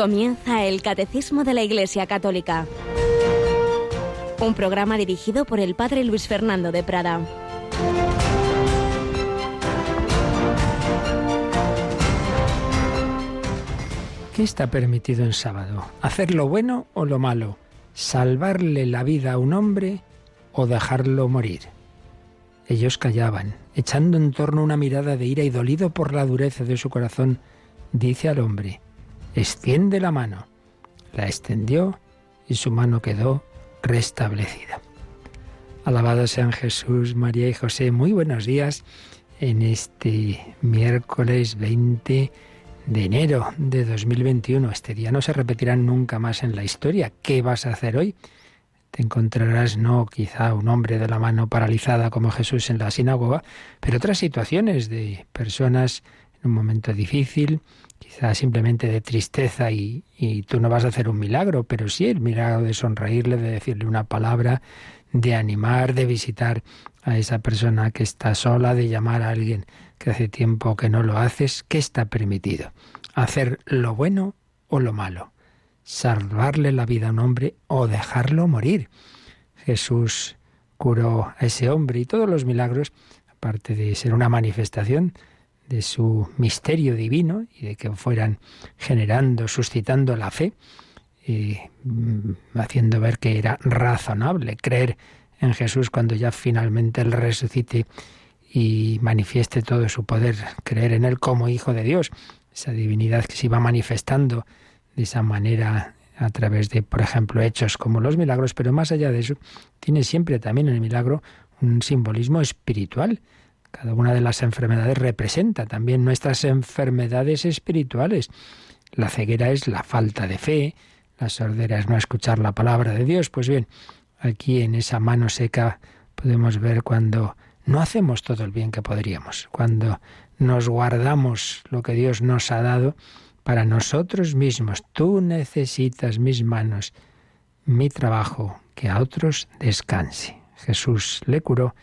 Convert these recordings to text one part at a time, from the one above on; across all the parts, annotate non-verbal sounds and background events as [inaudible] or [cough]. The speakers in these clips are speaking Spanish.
Comienza el Catecismo de la Iglesia Católica. Un programa dirigido por el Padre Luis Fernando de Prada. ¿Qué está permitido en sábado? ¿Hacer lo bueno o lo malo? ¿Salvarle la vida a un hombre o dejarlo morir? Ellos callaban, echando en torno una mirada de ira y dolido por la dureza de su corazón, dice al hombre, extiende la mano. La extendió y su mano quedó restablecida. Alabado sean Jesús, María y José. Muy buenos días en este miércoles 20 de enero de 2021. Este día no se repetirá nunca más en la historia. ¿Qué vas a hacer hoy? Te encontrarás no quizá un hombre de la mano paralizada como Jesús en la sinagoga, pero otras situaciones de personas en un momento difícil, quizá simplemente de tristeza y, y, tú no vas a hacer un milagro, pero sí el milagro de sonreírle, de decirle una palabra, de animar, de visitar a esa persona que está sola, de llamar a alguien que hace tiempo que no lo haces, ¿qué está permitido? ¿Hacer lo bueno o lo malo? ¿Salvarle la vida a un hombre o dejarlo morir? Jesús curó a ese hombre y todos los milagros, aparte de ser una manifestación de su misterio divino y de que fueran generando, suscitando la fe, y mm, haciendo ver que era razonable creer en Jesús cuando ya finalmente Él resucite y manifieste todo su poder, creer en Él como Hijo de Dios, esa divinidad que se iba manifestando de esa manera a través de, por ejemplo, hechos como los milagros, pero más allá de eso, tiene siempre también el milagro un simbolismo espiritual cada una de las enfermedades representa también nuestras enfermedades espirituales. La ceguera es la falta de fe, la sordera es no escuchar la palabra de Dios. Pues bien, aquí en esa mano seca podemos ver cuando no hacemos todo el bien que podríamos, cuando nos guardamos lo que Dios nos ha dado para nosotros mismos. Tú necesitas mis manos, mi trabajo, que a otros descanse. Jesús le curó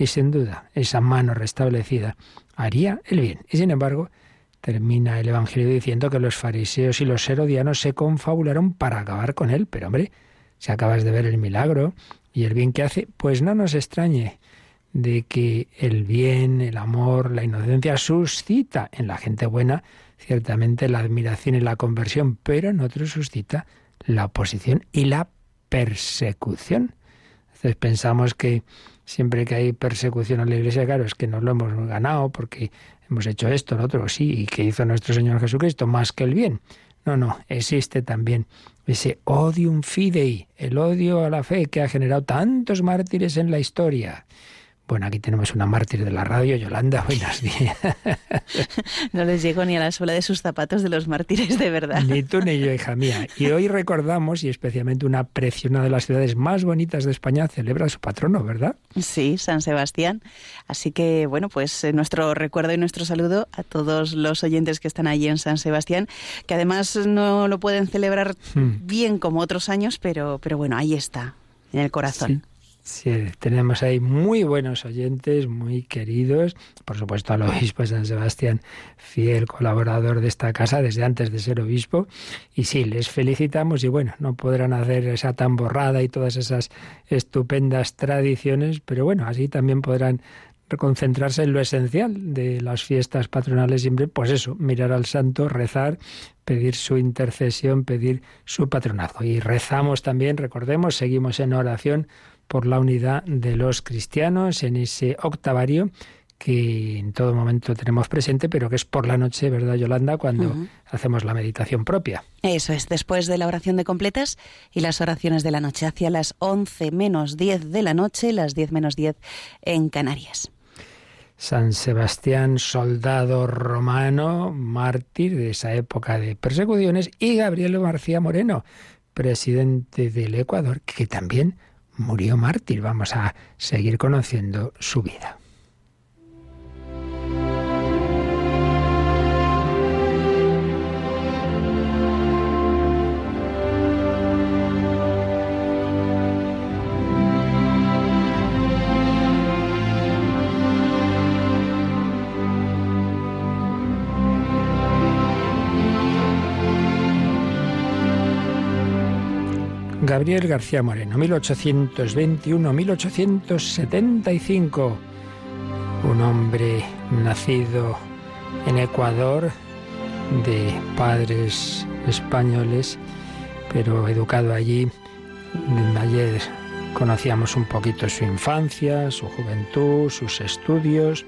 y sin duda esa mano restablecida haría el bien. Y sin embargo, termina el Evangelio diciendo que los fariseos y los herodianos se confabularon para acabar con él. Pero hombre, si acabas de ver el milagro y el bien que hace, pues no nos extrañe de que el bien, el amor, la inocencia suscita en la gente buena ciertamente la admiración y la conversión, pero en otros suscita la oposición y la persecución. Entonces pensamos que siempre que hay persecución a la Iglesia, claro, es que no lo hemos ganado porque hemos hecho esto, lo otro, sí, y que hizo nuestro Señor Jesucristo más que el bien. No, no, existe también ese odium fidei, el odio a la fe que ha generado tantos mártires en la historia. Bueno, aquí tenemos una mártir de la radio, Yolanda, [laughs] buenos días. [laughs] No les llego ni a la suela de sus zapatos de los mártires, de verdad. Ni tú ni yo, hija mía. Y hoy recordamos, y especialmente una preciona de las ciudades más bonitas de España celebra su patrono, ¿verdad? Sí, San Sebastián. Así que, bueno, pues eh, nuestro recuerdo y nuestro saludo a todos los oyentes que están allí en San Sebastián, que además no lo pueden celebrar hmm. bien como otros años, pero, pero bueno, ahí está, en el corazón. Sí, tenemos ahí muy buenos oyentes, muy queridos. Por supuesto, al obispo San Sebastián, fiel colaborador de esta casa desde antes de ser obispo. Y sí, les felicitamos y bueno, no podrán hacer esa tamborrada y todas esas estupendas tradiciones, pero bueno, así también podrán concentrarse en lo esencial de las fiestas patronales, siempre, pues eso, mirar al santo, rezar, pedir su intercesión, pedir su patronazo. Y rezamos también, recordemos, seguimos en oración por la unidad de los cristianos en ese octavario que en todo momento tenemos presente, pero que es por la noche, ¿verdad, Yolanda?, cuando hacemos la meditación propia. Eso es, después de la oración de completas y las oraciones de la noche, hacia las 11 menos 10 de la noche, las 10 menos 10 en Canarias. San Sebastián, soldado romano, mártir de esa época de persecuciones, y Gabriel García Moreno, presidente del Ecuador, que también murió mártir. Vamos a seguir conociendo su vida. Gabriel García Moreno, 1821-1875. Un hombre nacido en Ecuador de padres españoles, pero educado allí. Ayer conocíamos un poquito su infancia, su juventud, sus estudios.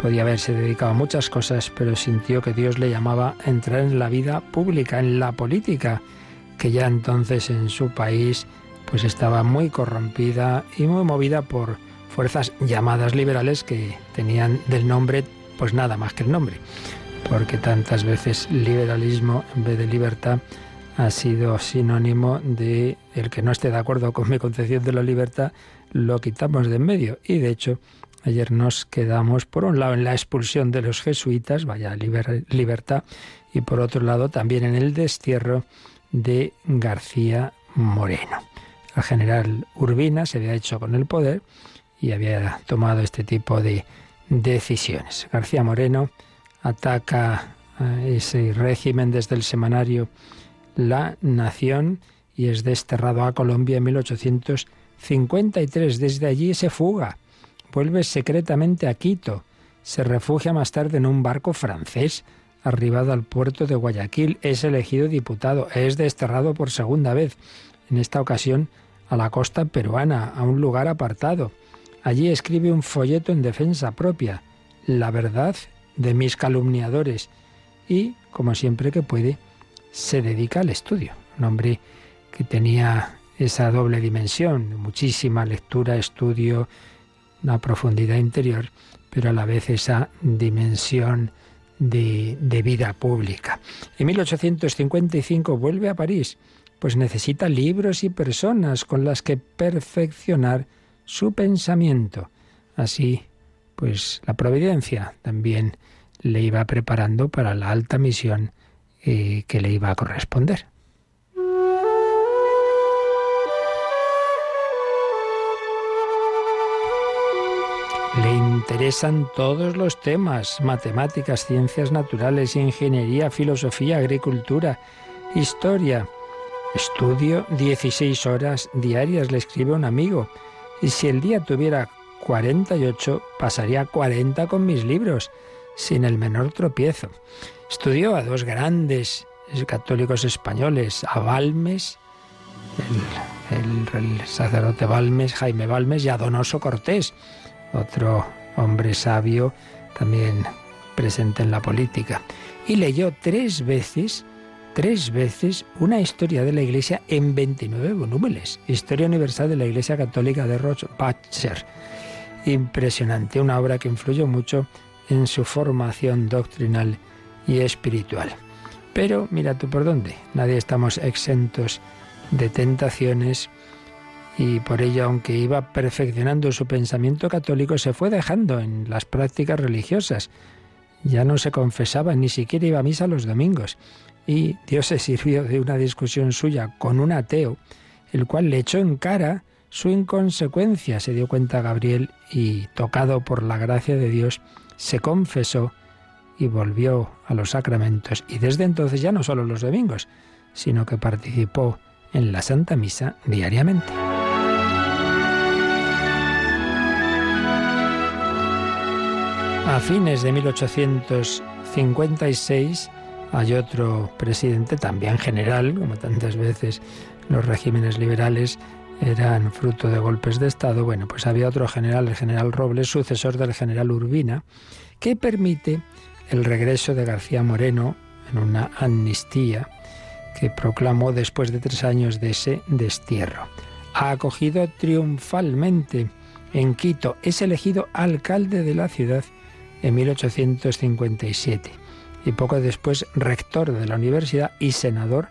Podía haberse dedicado a muchas cosas, pero sintió que Dios le llamaba a entrar en la vida pública, en la política que ya entonces en su país pues estaba muy corrompida y muy movida por fuerzas llamadas liberales que tenían del nombre pues nada más que el nombre, porque tantas veces liberalismo en vez de libertad ha sido sinónimo de el que no esté de acuerdo con mi concepción de la libertad lo quitamos de en medio. Y de hecho ayer nos quedamos por un lado en la expulsión de los jesuitas, vaya libertad, y por otro lado también en el destierro de García Moreno. El general Urbina se había hecho con el poder y había tomado este tipo de decisiones. García Moreno ataca a ese régimen desde el semanario La Nación y es desterrado a Colombia en 1853. Desde allí se fuga, vuelve secretamente a Quito, se refugia más tarde en un barco francés arribado al puerto de Guayaquil, es elegido diputado, es desterrado por segunda vez, en esta ocasión a la costa peruana, a un lugar apartado. Allí escribe un folleto en defensa propia, La verdad de mis calumniadores, y, como siempre que puede, se dedica al estudio. Un hombre que tenía esa doble dimensión, muchísima lectura, estudio, una profundidad interior, pero a la vez esa dimensión de, vida pública. En 1855 vuelve a París, pues necesita libros y personas con las que perfeccionar su pensamiento. Así, pues la providencia también le iba preparando para la alta misión eh, que le iba a corresponder. Interesan todos los temas, matemáticas, ciencias naturales, ingeniería, filosofía, agricultura, historia. Estudio 16 horas diarias, le escribe un amigo. Y si el día tuviera 48, pasaría 40 con mis libros, sin el menor tropiezo. Estudió a dos grandes católicos españoles, a Balmes, el, el sacerdote Balmes, Jaime Balmes, y a Donoso Cortés otro hombre sabio también presente en la política. Y leyó tres veces, tres veces, una historia de la Iglesia en 29 volúmenes. Historia Universal de la Iglesia Católica de Rothbachler. Impresionante, una obra que influyó mucho en su formación doctrinal y espiritual. Pero mira tú por dónde, nadie estamos exentos de tentaciones y por ello, aunque iba perfeccionando su pensamiento católico, se fue dejando en las prácticas religiosas. Ya no se confesaba, ni siquiera iba a misa los domingos. Y Dios se sirvió de una discusión suya con un ateo, el cual le echó en cara su inconsecuencia, se dio cuenta Gabriel, y tocado por la gracia de Dios, se confesó y volvió a los sacramentos. Y desde entonces ya no solo los domingos, sino que participó en la Santa Misa diariamente. A fines de 1856 hay otro presidente, también general, como tantas veces los regímenes liberales eran fruto de golpes de Estado. Bueno, pues había otro general, el general Robles, sucesor del general Urbina, que permite el regreso de García Moreno en una amnistía que proclamó después de tres años de ese destierro. Ha acogido triunfalmente en Quito, es elegido alcalde de la ciudad en 1857 y poco después rector de la universidad y senador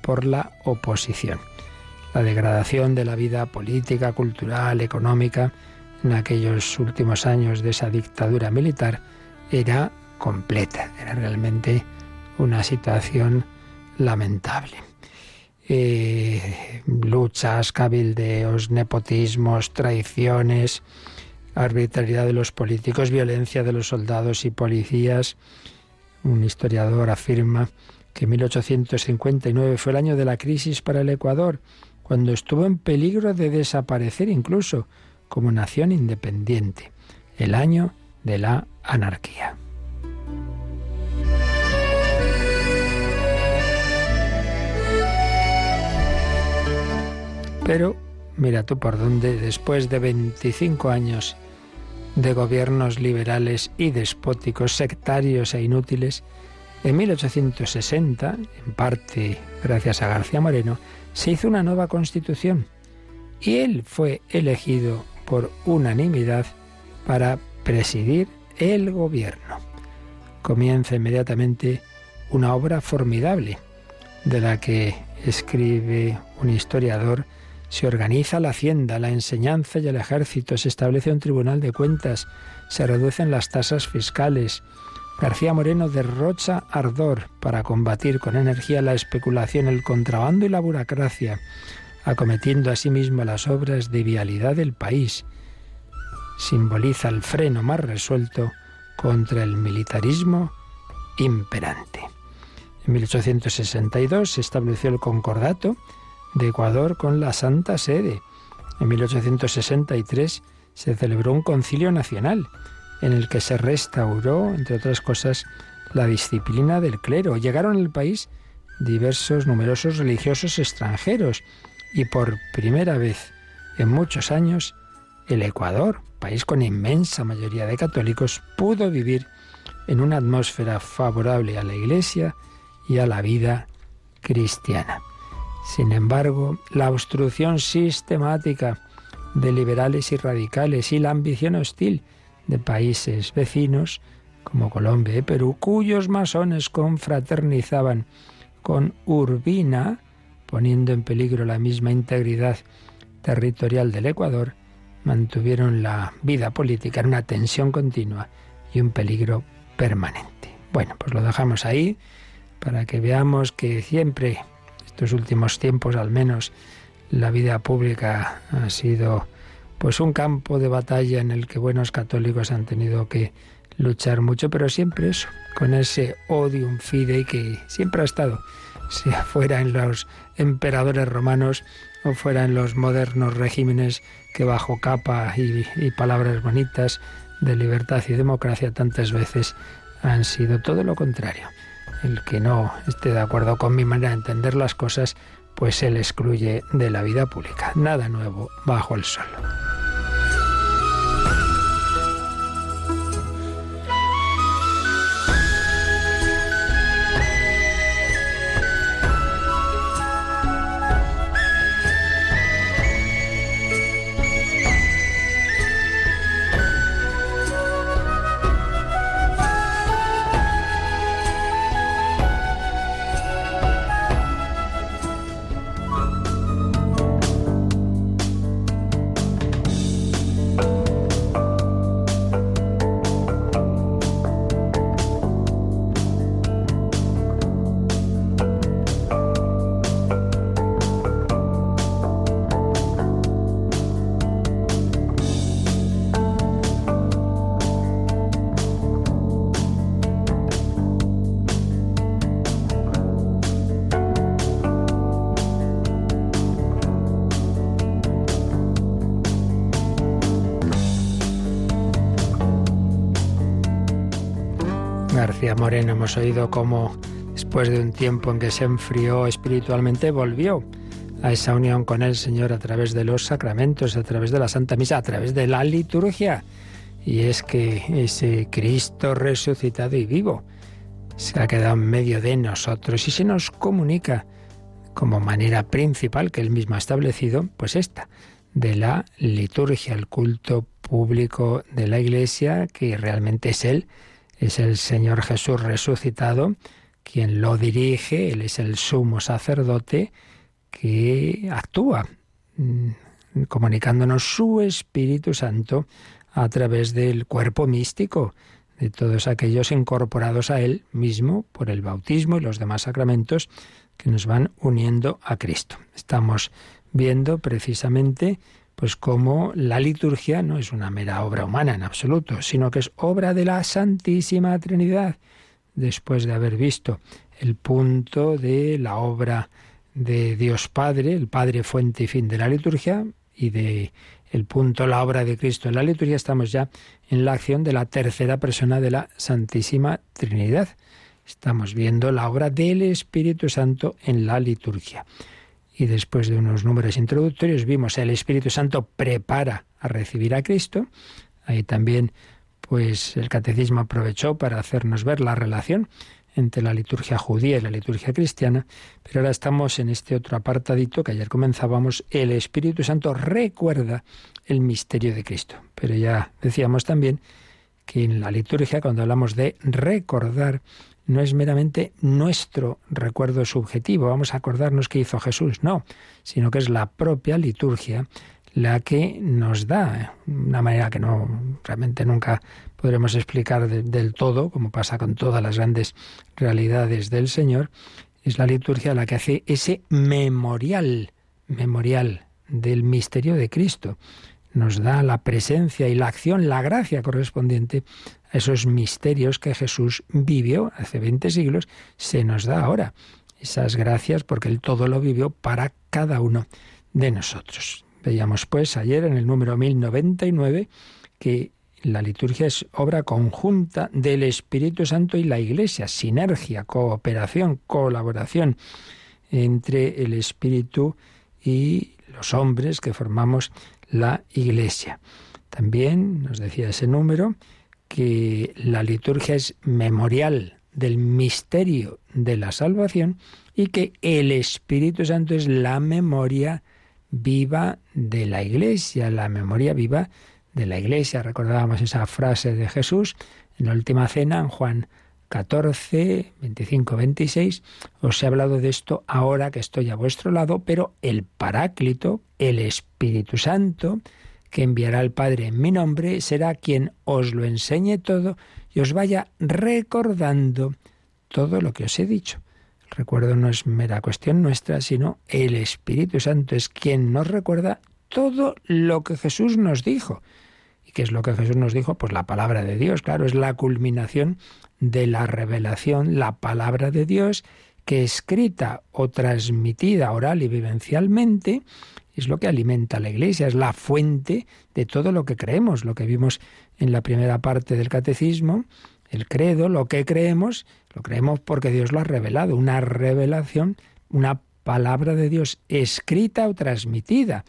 por la oposición. La degradación de la vida política, cultural, económica en aquellos últimos años de esa dictadura militar era completa, era realmente una situación lamentable. Eh, luchas, cabildeos, nepotismos, traiciones, arbitrariedad de los políticos, violencia de los soldados y policías. Un historiador afirma que 1859 fue el año de la crisis para el Ecuador, cuando estuvo en peligro de desaparecer incluso como nación independiente, el año de la anarquía. Pero mira tú por dónde, después de 25 años de gobiernos liberales y despóticos, sectarios e inútiles, en 1860, en parte gracias a García Moreno, se hizo una nueva constitución y él fue elegido por unanimidad para presidir el gobierno. Comienza inmediatamente una obra formidable de la que escribe un historiador se organiza la hacienda, la enseñanza y el ejército, se establece un tribunal de cuentas, se reducen las tasas fiscales. García Moreno derrocha ardor para combatir con energía la especulación, el contrabando y la burocracia, acometiendo asimismo las obras de vialidad del país. Simboliza el freno más resuelto contra el militarismo imperante. En 1862 se estableció el concordato de Ecuador con la Santa Sede. En 1863 se celebró un concilio nacional en el que se restauró, entre otras cosas, la disciplina del clero. Llegaron al país diversos numerosos religiosos extranjeros y por primera vez en muchos años el Ecuador, país con inmensa mayoría de católicos, pudo vivir en una atmósfera favorable a la Iglesia y a la vida cristiana. Sin embargo, la obstrucción sistemática de liberales y radicales y la ambición hostil de países vecinos como Colombia y Perú, cuyos masones confraternizaban con Urbina, poniendo en peligro la misma integridad territorial del Ecuador, mantuvieron la vida política en una tensión continua y un peligro permanente. Bueno, pues lo dejamos ahí para que veamos que siempre estos últimos tiempos al menos la vida pública ha sido pues un campo de batalla en el que buenos católicos han tenido que luchar mucho, pero siempre eso, con ese odium fidei que siempre ha estado, sea fuera en los emperadores romanos o fuera en los modernos regímenes que bajo capa y, y palabras bonitas de libertad y democracia tantas veces han sido todo lo contrario el que no esté de acuerdo con mi manera de entender las cosas, pues se le excluye de la vida pública. Nada nuevo bajo el sol. Hemos oído cómo después de un tiempo en que se enfrió espiritualmente volvió a esa unión con el Señor a través de los sacramentos, a través de la Santa Misa, a través de la liturgia. Y es que ese Cristo resucitado y vivo se ha quedado en medio de nosotros y se nos comunica como manera principal que él mismo ha establecido, pues esta, de la liturgia, el culto público de la Iglesia, que realmente es Él es el Señor Jesús resucitado quien lo dirige, Él es el sumo sacerdote que actúa mm, comunicándonos su Espíritu Santo a través del cuerpo místico de todos aquellos incorporados a Él mismo por el bautismo y los demás sacramentos que nos van uniendo a Cristo. Estamos viendo precisamente pues como la liturgia no es una mera obra humana en absoluto, sino que es obra de la Santísima Trinidad, después de haber visto el punto de la obra de Dios Padre, el Padre fuente y fin de la liturgia, y de el punto, la obra de Cristo en la liturgia, estamos ya en la acción de la tercera persona de la Santísima Trinidad. Estamos viendo la obra del Espíritu Santo en la liturgia. Y después de unos números introductorios vimos el Espíritu Santo prepara a recibir a Cristo. Ahí también pues el catecismo aprovechó para hacernos ver la relación entre la liturgia judía y la liturgia cristiana, pero ahora estamos en este otro apartadito que ayer comenzábamos, el Espíritu Santo recuerda el misterio de Cristo. Pero ya decíamos también que en la liturgia, cuando hablamos de recordar, no es meramente nuestro recuerdo subjetivo, vamos a acordarnos qué hizo Jesús, no, sino que es la propia liturgia la que nos da, una manera que no realmente nunca podremos explicar del todo, como pasa con todas las grandes realidades del Señor, es la liturgia la que hace ese memorial, memorial del misterio de Cristo. Nos da la presencia y la acción, la gracia correspondiente esos misterios que Jesús vivió hace 20 siglos, se nos da ahora. Esas gracias porque Él todo lo vivió para cada uno de nosotros. Veíamos pues ayer en el número 1099 que la liturgia es obra conjunta del Espíritu Santo y la Iglesia, sinergia, cooperación, colaboración entre el Espíritu y los hombres que formamos la Iglesia. También nos decía ese número que la liturgia es memorial del misterio de la salvación y que el Espíritu Santo es la memoria viva de la Iglesia, la memoria viva de la Iglesia. Recordábamos esa frase de Jesús en la última cena, en Juan 14, 25, 26. Os he hablado de esto ahora que estoy a vuestro lado, pero el Paráclito, el Espíritu Santo, que enviará el Padre en mi nombre, será quien os lo enseñe todo y os vaya recordando todo lo que os he dicho. El recuerdo no es mera cuestión nuestra, sino el Espíritu Santo es quien nos recuerda todo lo que Jesús nos dijo. ¿Y qué es lo que Jesús nos dijo? Pues la palabra de Dios, claro, es la culminación de la revelación, la palabra de Dios que escrita o transmitida oral y vivencialmente es lo que alimenta la Iglesia, es la fuente de todo lo que creemos, lo que vimos en la primera parte del catecismo, el credo, lo que creemos, lo creemos porque Dios lo ha revelado, una revelación, una palabra de Dios escrita o transmitida.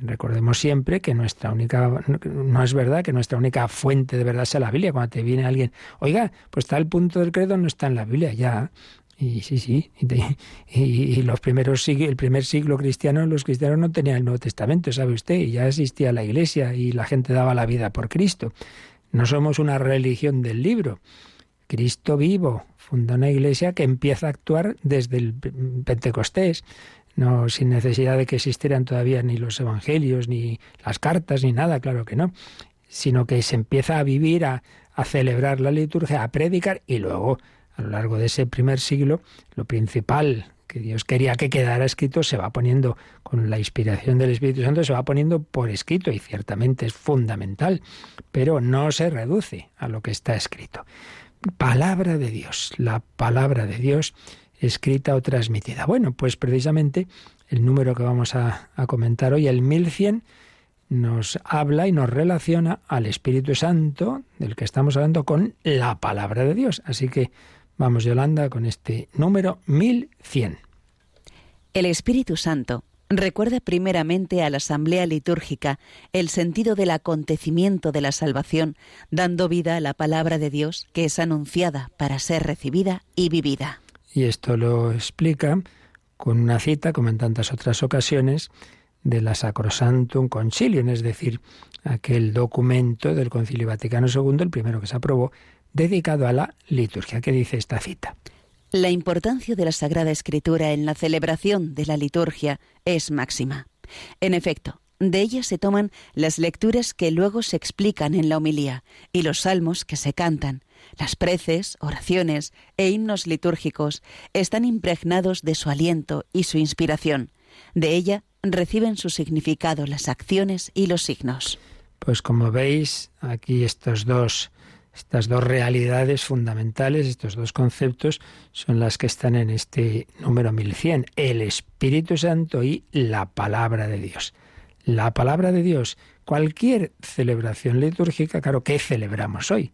Recordemos siempre que nuestra única, no es verdad que nuestra única fuente de verdad sea la Biblia. Cuando te viene alguien, oiga, pues el punto del credo, no está en la Biblia, ya. Y sí, sí. Y, los primeros el primer siglo cristiano, los cristianos no tenían el Nuevo Testamento, sabe usted, y ya existía la Iglesia y la gente daba la vida por Cristo. No somos una religión del libro. Cristo vivo fundó una iglesia que empieza a actuar desde el Pentecostés, no sin necesidad de que existieran todavía ni los evangelios, ni las cartas, ni nada, claro que no, sino que se empieza a vivir, a, a celebrar la liturgia, a predicar y luego, a lo largo de ese primer siglo, lo principal que Dios quería que quedara escrito se va poniendo con la inspiración del Espíritu Santo, se va poniendo por escrito y ciertamente es fundamental, pero no se reduce a lo que está escrito. Palabra de Dios, la palabra de Dios escrita o transmitida. Bueno, pues precisamente el número que vamos a, comentar hoy, el 1100, nos habla y nos relaciona al Espíritu Santo, del que estamos hablando, con la palabra de Dios. Así que Vamos, Yolanda, con este número 1100. El Espíritu Santo recuerda primeramente a la asamblea litúrgica el sentido del acontecimiento de la salvación, dando vida a la palabra de Dios que es anunciada para ser recibida y vivida. Y esto lo explica con una cita, como en tantas otras ocasiones, de la Sacrosantum Concilium, es decir, aquel documento del Concilio Vaticano II, el primero que se aprobó, dedicado a la liturgia. ¿Qué dice esta cita? La importancia de la Sagrada Escritura en la celebración de la liturgia es máxima. En efecto, de ella se toman las lecturas que luego se explican en la homilía y los salmos que se cantan. Las preces, oraciones e himnos litúrgicos están impregnados de su aliento y su inspiración. De ella reciben su significado las acciones y los signos. Pues como veis, aquí estos dos Estas dos realidades fundamentales, estos dos conceptos, son las que están en este número 1100, el Espíritu Santo y la palabra de Dios. La palabra de Dios, cualquier celebración litúrgica, claro, ¿qué celebramos hoy?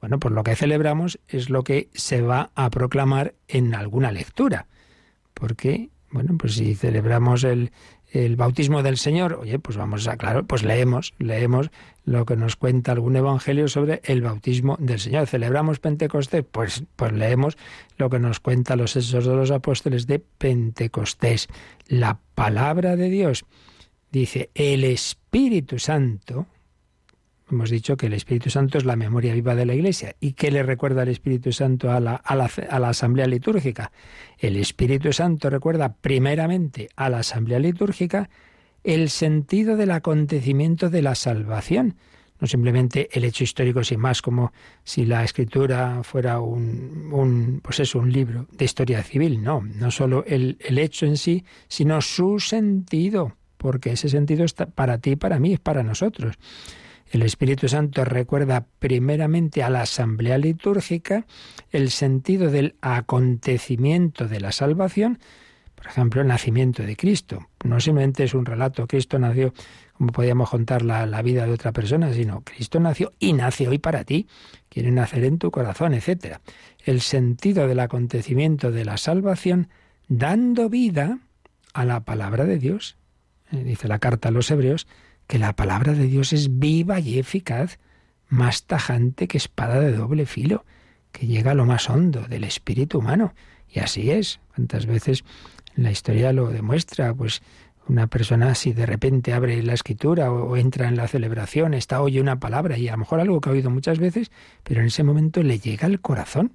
Bueno, pues lo que celebramos es lo que se va a proclamar en alguna lectura. Porque, bueno, pues si celebramos el, el bautismo del Señor, oye, pues vamos a, claro, pues leemos, leemos lo que nos cuenta algún evangelio sobre el bautismo del Señor. ¿Celebramos Pentecostés? Pues, pues leemos lo que nos cuenta los hechos de los apóstoles de Pentecostés. La palabra de Dios dice, el Espíritu Santo, hemos dicho que el Espíritu Santo es la memoria viva de la Iglesia. ¿Y qué le recuerda el Espíritu Santo a la, a la, a la asamblea litúrgica? El Espíritu Santo recuerda primeramente a la asamblea litúrgica el sentido del acontecimiento de la salvación. No simplemente el hecho histórico sin más, como si la escritura fuera un, un pues eso, un libro de historia civil. No, no solo el, el hecho en sí, sino su sentido, porque ese sentido está para ti, para mí, es para nosotros. El Espíritu Santo recuerda primeramente a la asamblea litúrgica el sentido del acontecimiento de la salvación, por ejemplo, el nacimiento de Cristo. No simplemente es un relato, Cristo nació, como podíamos contar la, la, vida de otra persona, sino Cristo nació y nace hoy para ti, quiere nacer en tu corazón, etc. El sentido del acontecimiento de la salvación dando vida a la palabra de Dios. Eh, dice la carta a los hebreos que la palabra de Dios es viva y eficaz, más tajante que espada de doble filo, que llega a lo más hondo del espíritu humano. Y así es. ¿Cuántas veces la historia lo demuestra, pues una persona si de repente abre la escritura o, entra en la celebración, está oye una palabra y a lo mejor algo que ha oído muchas veces, pero en ese momento le llega al corazón.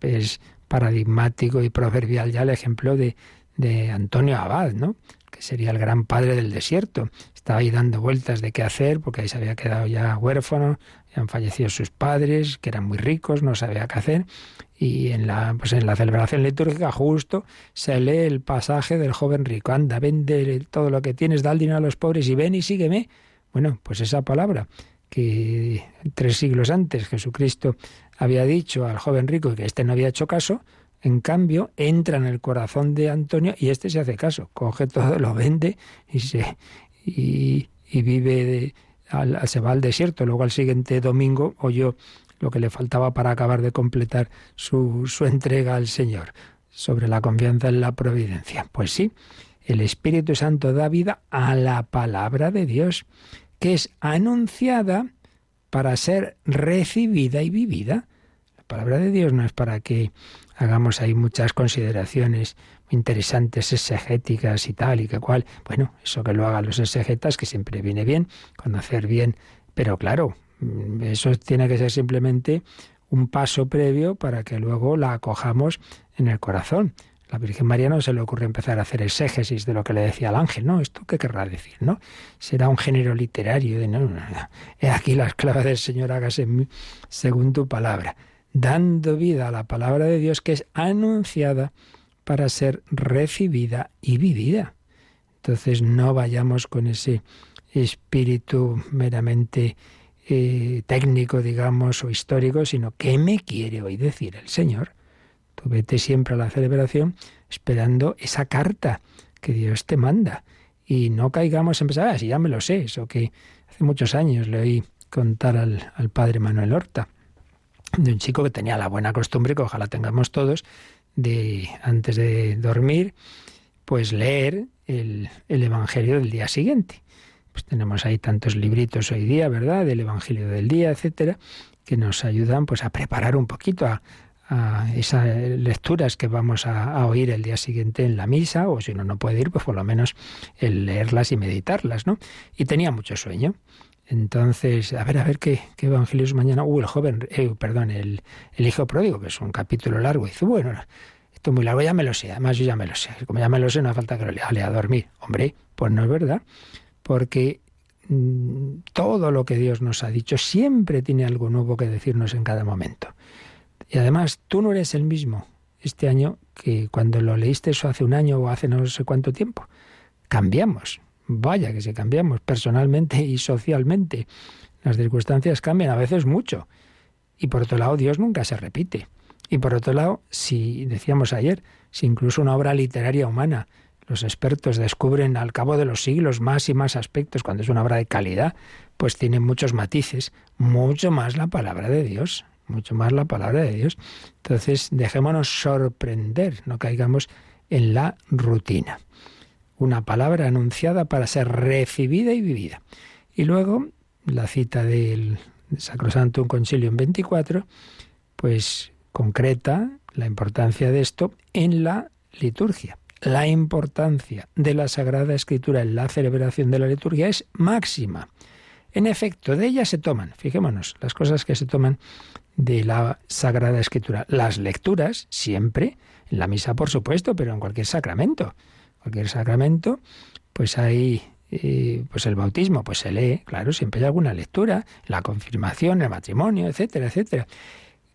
Es paradigmático y proverbial ya el ejemplo de, de Antonio Abad, ¿no? que sería el gran padre del desierto. Estaba ahí dando vueltas de qué hacer, porque ahí se había quedado ya huérfano, han fallecido sus padres, que eran muy ricos, no sabía qué hacer. Y en la, pues en la celebración litúrgica justo se lee el pasaje del joven rico. Anda, vende todo lo que tienes, da el dinero a los pobres y ven y sígueme. Bueno, pues esa palabra que tres siglos antes Jesucristo había dicho al joven rico y que éste no había hecho caso, en cambio, entra en el corazón de Antonio y este se hace caso, coge todo, lo vende y se y, vive de, al, se va al desierto. Luego al siguiente domingo oyó lo que le faltaba para acabar de completar su, su entrega al Señor sobre la confianza en la providencia. Pues sí, el Espíritu Santo da vida a la palabra de Dios, que es anunciada para ser recibida y vivida. La palabra de Dios no es para que hagamos ahí muchas consideraciones interesantes, exegéticas y tal, y que cual. Bueno, eso que lo hagan los exegetas, que siempre viene bien, conocer bien, pero claro, mm, eso tiene que ser simplemente un paso previo para que luego la acojamos en el corazón. La Virgen María no se le ocurre empezar a hacer exégesis de lo que le decía al ángel, ¿no? ¿Esto qué querrá decir, no? Será un género literario de, no, no, no. He aquí la esclava del Señor, hágase en mí según tu palabra dando vida a la palabra de Dios que es anunciada para ser recibida y vivida. Entonces no vayamos con ese espíritu meramente eh, técnico, digamos, o histórico, sino ¿qué me quiere hoy decir el Señor? Tú vete siempre a la celebración esperando esa carta que Dios te manda y no caigamos en pensar, ah, si ya me lo sé, eso que hace muchos años le oí contar al, al padre Manuel Horta de un chico que tenía la buena costumbre, que ojalá tengamos todos, de antes de dormir, pues leer el, el Evangelio del día siguiente. Pues tenemos ahí tantos libritos hoy día, ¿verdad? Del Evangelio del día, etcétera, que nos ayudan pues a preparar un poquito a, a esas lecturas que vamos a, a, oír el día siguiente en la misa, o si uno no puede ir, pues por lo menos el leerlas y meditarlas, ¿no? Y tenía mucho sueño. Entonces, a ver, a ver qué, qué evangelio mañana. Uh, el joven, eh, perdón, el, el, hijo pródigo, que es un capítulo largo. Y dice, bueno, esto es muy largo, ya me lo sé. Además, yo ya me lo sé. Como ya me lo sé, no hace falta que lo lea, lea a dormir. Hombre, pues no es verdad. Porque mmm, todo lo que Dios nos ha dicho siempre tiene algo nuevo que decirnos en cada momento. Y además, tú no eres el mismo este año que cuando lo leíste eso hace un año o hace no sé cuánto tiempo. Cambiamos. Vaya que si cambiamos personalmente y socialmente. Las circunstancias cambian a veces mucho. Y por otro lado, Dios nunca se repite. Y por otro lado, si decíamos ayer, si incluso una obra literaria humana, los expertos descubren al cabo de los siglos más y más aspectos, cuando es una obra de calidad, pues tiene muchos matices, mucho más la palabra de Dios, mucho más la palabra de Dios. Entonces, dejémonos sorprender, no caigamos en la rutina. Una palabra anunciada para ser recibida y vivida. Y luego, la cita del Sacrosantum Concilium 24, pues concreta la importancia de esto en la liturgia. La importancia de la Sagrada Escritura en la celebración de la liturgia es máxima. En efecto, de ella se toman, fijémonos, las cosas que se toman de la Sagrada Escritura. Las lecturas, siempre, en la misa por supuesto, pero en cualquier sacramento. Cualquier sacramento, pues hay eh, pues el bautismo, pues se lee, claro, siempre hay alguna lectura, la confirmación, el matrimonio, etcétera, etcétera.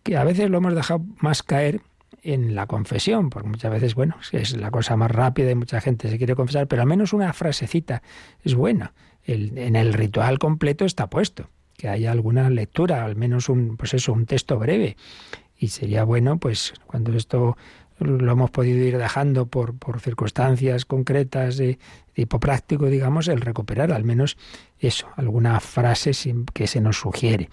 Que a veces lo hemos dejado más caer en la confesión, porque muchas veces, bueno, es la cosa más rápida y mucha gente se quiere confesar, pero al menos una frasecita es buena. en el ritual completo está puesto que haya alguna lectura, al menos un, pues eso, un texto breve. Y sería bueno, pues, cuando esto lo hemos podido ir dejando por, por circunstancias concretas de, tipo práctico, digamos, el recuperar al menos eso, alguna frase que se nos sugiere.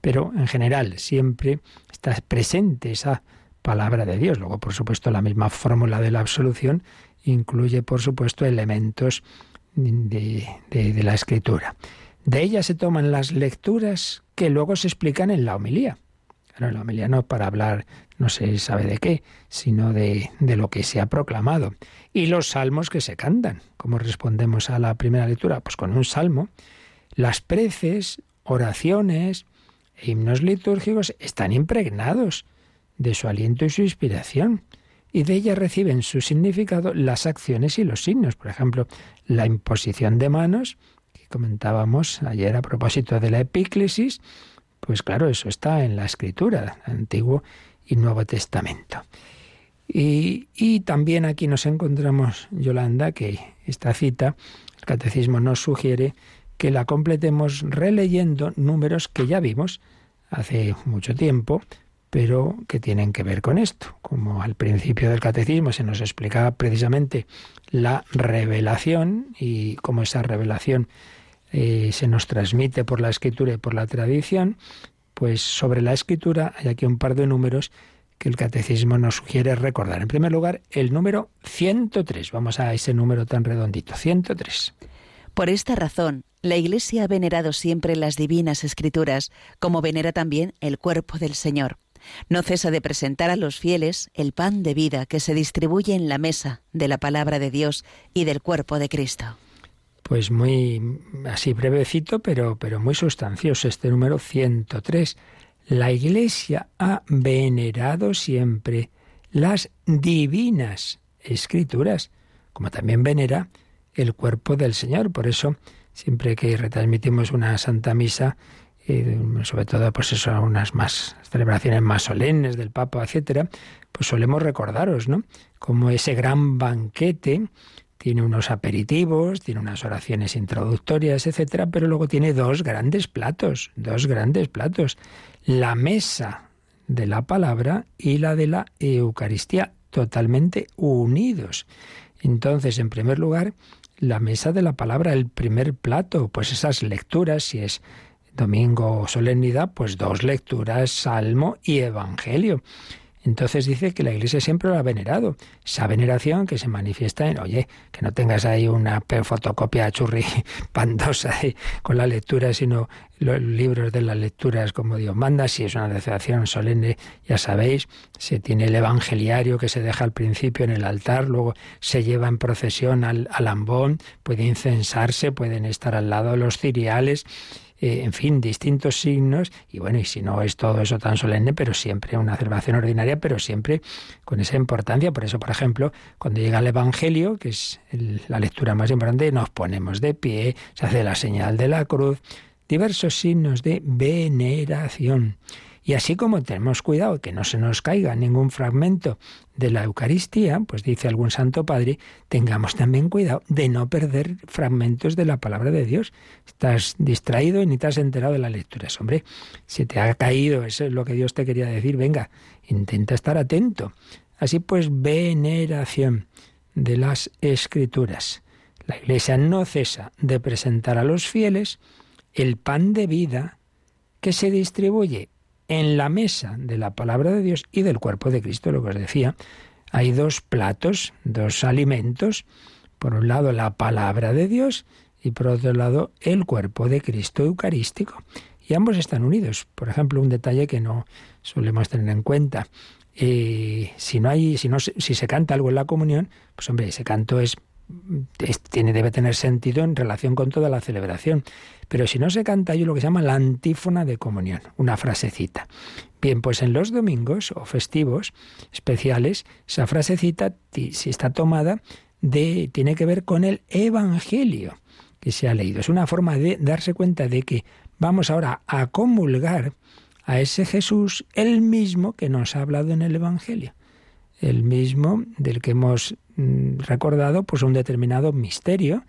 Pero en general siempre está presente esa palabra de Dios. Luego, por supuesto, la misma fórmula de la absolución incluye, por supuesto, elementos de, de la escritura. De ella se toman las lecturas que luego se explican en la homilía. Claro, la homilía no es para hablar no se sabe de qué, sino de, de lo que se ha proclamado. Y los salmos que se cantan. ¿Cómo respondemos a la primera lectura? Pues con un salmo. Las preces, oraciones e himnos litúrgicos están impregnados de su aliento y su inspiración. Y de ella reciben su significado las acciones y los signos. Por ejemplo, la imposición de manos comentábamos ayer a propósito de la epíclesis, pues claro, eso está en la escritura, Antiguo y Nuevo Testamento. Y, también aquí nos encontramos, Yolanda, que esta cita, el catecismo nos sugiere que la completemos releyendo números que ya vimos hace mucho tiempo, pero que tienen que ver con esto. Como al principio del catecismo se nos explicaba precisamente la revelación y cómo esa revelación eh, se nos transmite por la escritura y por la tradición, pues sobre la escritura hay aquí un par de números que el catecismo nos sugiere recordar. En primer lugar, el número 103. Vamos a ese número tan redondito, 103. Por esta razón, la Iglesia ha venerado siempre las divinas escrituras, como venera también el cuerpo del Señor. No cesa de presentar a los fieles el pan de vida que se distribuye en la mesa de la palabra de Dios y del cuerpo de Cristo pues muy así brevecito, pero, pero muy sustancioso, este número 103. La Iglesia ha venerado siempre las divinas escrituras, como también venera el cuerpo del Señor. Por eso, siempre que retransmitimos una Santa Misa, eh, sobre todo pues eso, unas más celebraciones más solemnes del Papa, etcétera, pues solemos recordaros, ¿no? Como ese gran banquete tiene unos aperitivos, tiene unas oraciones introductorias, etcétera, pero luego tiene dos grandes platos, dos grandes platos, la mesa de la palabra y la de la Eucaristía, totalmente unidos. Entonces, en primer lugar, la mesa de la palabra, el primer plato, pues esas lecturas, si es domingo o solemnidad, pues dos lecturas, salmo y evangelio. Entonces dice que la Iglesia siempre lo ha venerado. Esa veneración que se manifiesta en, oye, que no tengas ahí una fotocopia churri [laughs] pandosa con la lectura, sino los libros de las lecturas como Dios manda. Si es una declaración solemne, ya sabéis, se tiene el evangeliario que se deja al principio en el altar, luego se lleva en procesión al, al ambón, puede incensarse, pueden estar al lado los ciriales eh, en fin, distintos signos, y bueno, y si no es todo eso tan solemne, pero siempre una celebración ordinaria, pero siempre con esa importancia. Por eso, por ejemplo, cuando llega el Evangelio, que es la lectura más importante, nos ponemos de pie, se hace la señal de la cruz, diversos signos de veneración. Y así como tenemos cuidado que no se nos caiga ningún fragmento de la Eucaristía, pues dice algún Santo Padre, tengamos también cuidado de no perder fragmentos de la palabra de Dios. Estás distraído y ni te has enterado de la lectura. Hombre, si te ha caído, eso es lo que Dios te quería decir, venga, intenta estar atento. Así pues, veneración de las escrituras. La Iglesia no cesa de presentar a los fieles el pan de vida que se distribuye en la mesa de la palabra de Dios y del cuerpo de Cristo, lo que os decía. Hay dos platos, dos alimentos. Por un lado la palabra de Dios y por otro lado el cuerpo de Cristo eucarístico. Y ambos están unidos. Por ejemplo, un detalle que no solemos tener en cuenta. Eh, si no hay, si no, si se canta algo en la comunión, pues hombre, ese canto es tiene, debe tener sentido en relación con toda la celebración. Pero si no se canta, hay lo que se llama la antífona de comunión, una frasecita. Bien, pues en los domingos o festivos especiales, esa frasecita, si está tomada, de, tiene que ver con el Evangelio que se ha leído. Es una forma de darse cuenta de que vamos ahora a comulgar a ese Jesús, el mismo que nos ha hablado en el Evangelio el mismo del que hemos mm, recordado pues un determinado misterio.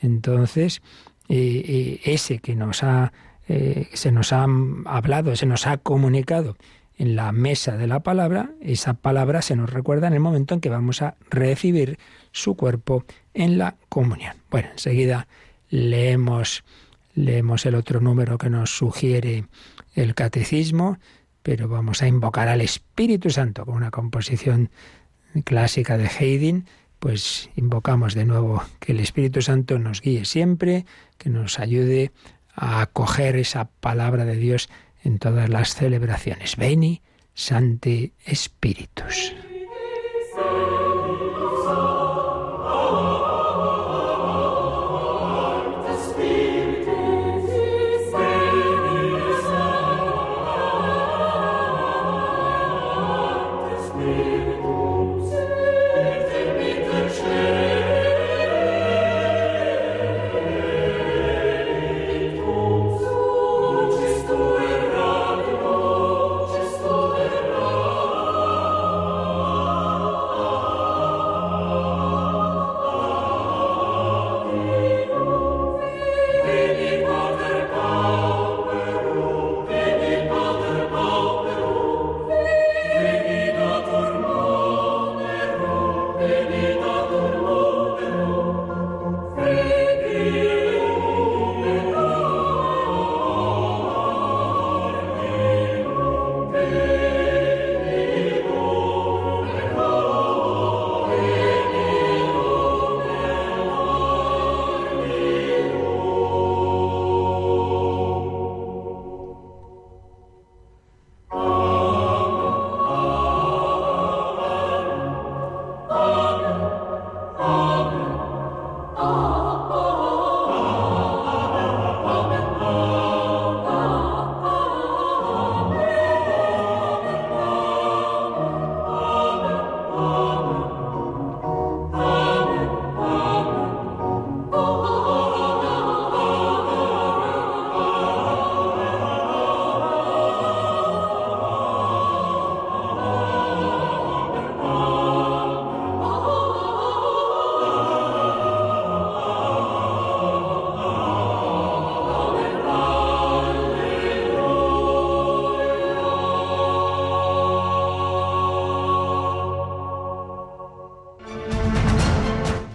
Entonces, eh, eh, ese que nos ha, eh, se nos ha hablado, se nos ha comunicado en la mesa de la palabra, esa palabra se nos recuerda en el momento en que vamos a recibir su cuerpo en la comunión. Bueno, enseguida leemos, leemos el otro número que nos sugiere el catecismo, pero vamos a invocar al Espíritu Santo con una composición clásica de Haydn, pues invocamos de nuevo que el Espíritu Santo nos guíe siempre, que nos ayude a acoger esa palabra de Dios en todas las celebraciones. Veni, Santi Spiritus.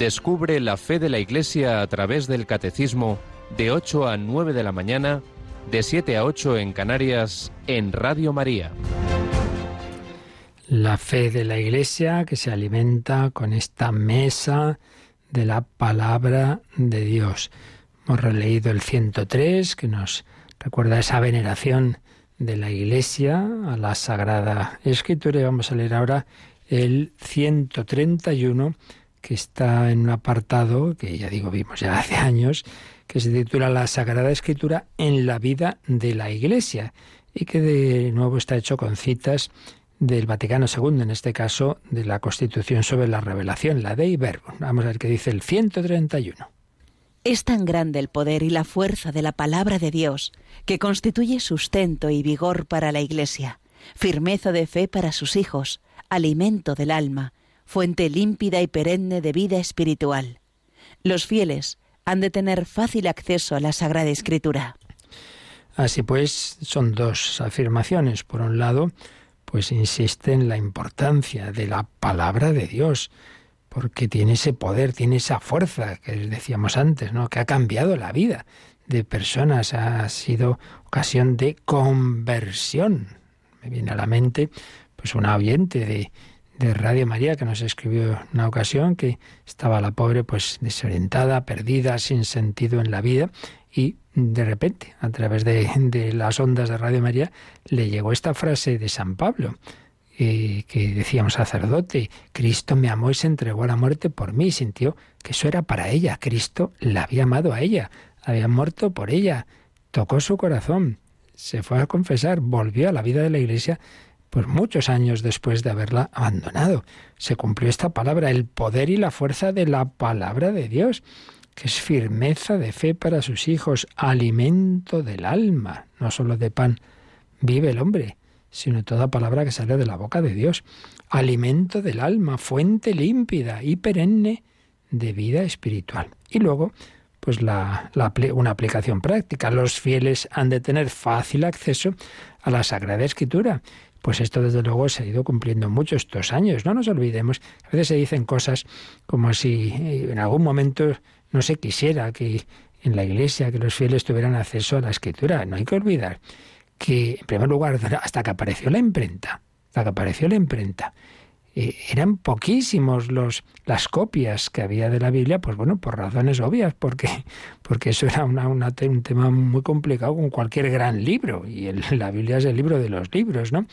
Descubre la fe de la Iglesia a través del Catecismo de 8 a 9 de la mañana, de 7 a 8 en Canarias, en Radio María. La fe de la Iglesia que se alimenta con esta mesa de la palabra de Dios. Hemos releído el 103 que nos recuerda esa veneración de la Iglesia a la Sagrada Escritura y vamos a leer ahora el 131 que está en un apartado que ya digo vimos ya [laughs] hace años, que se titula La Sagrada Escritura en la vida de la Iglesia y que de nuevo está hecho con citas del Vaticano II, en este caso de la Constitución sobre la Revelación, la Dei Verbum. Vamos a ver qué dice el 131. Es tan grande el poder y la fuerza de la palabra de Dios que constituye sustento y vigor para la Iglesia, firmeza de fe para sus hijos, alimento del alma, fuente límpida y perenne de vida espiritual. Los fieles han de tener fácil acceso a la Sagrada Escritura. Así pues, son dos afirmaciones. Por un lado, pues insiste en la importancia de la palabra de Dios, porque tiene ese poder, tiene esa fuerza que decíamos antes, ¿no? que ha cambiado la vida de personas, ha sido ocasión de conversión. Me viene a la mente pues una oyente de, de Radio María que nos escribió una ocasión que estaba la pobre pues desorientada, perdida, sin sentido en la vida y de repente, a través de, de las ondas de Radio María, le llegó esta frase de San Pablo que decía un sacerdote, Cristo me amó y se entregó a la muerte por mí, sintió que eso era para ella, Cristo la había amado a ella, había muerto por ella, tocó su corazón, se fue a confesar, volvió a la vida de la Iglesia pues muchos años después de haberla abandonado. Se cumplió esta palabra, el poder y la fuerza de la palabra de Dios, que es firmeza de fe para sus hijos, alimento del alma, no solo de pan vive el hombre, sino toda palabra que sale de la boca de Dios. Alimento del alma, fuente límpida y perenne de vida espiritual. Y luego, pues la, una aplicación práctica. Los fieles han de tener fácil acceso a la Sagrada Escritura. Pues esto desde luego se ha ido cumpliendo mucho estos años. No nos olvidemos, a veces se dicen cosas como si eh, en algún momento no se quisiera que en la Iglesia que los fieles tuvieran acceso a la Escritura. No hay que olvidar que, en primer lugar, [laughs] hasta que apareció la imprenta, hasta que apareció la imprenta, eh, eran poquísimos los, las copias que había de la Biblia, pues bueno, por razones obvias, porque, [laughs] porque eso era una, un tema muy complicado con cualquier gran libro, y [laughs] la Biblia es el libro de los libros, ¿no?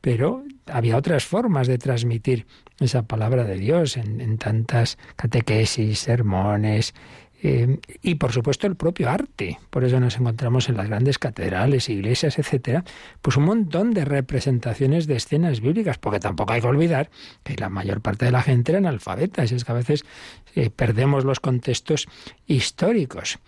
Pero había otras formas de transmitir esa palabra de Dios en, en tantas catequesis, sermones, eh, y por supuesto el propio arte. Por eso nos encontramos en las grandes catedrales, iglesias, etcétera, pues un montón de representaciones de escenas bíblicas, porque tampoco hay que olvidar que la mayor parte de la gente eran alfabetas, es que a veces eh, perdemos los contextos históricos.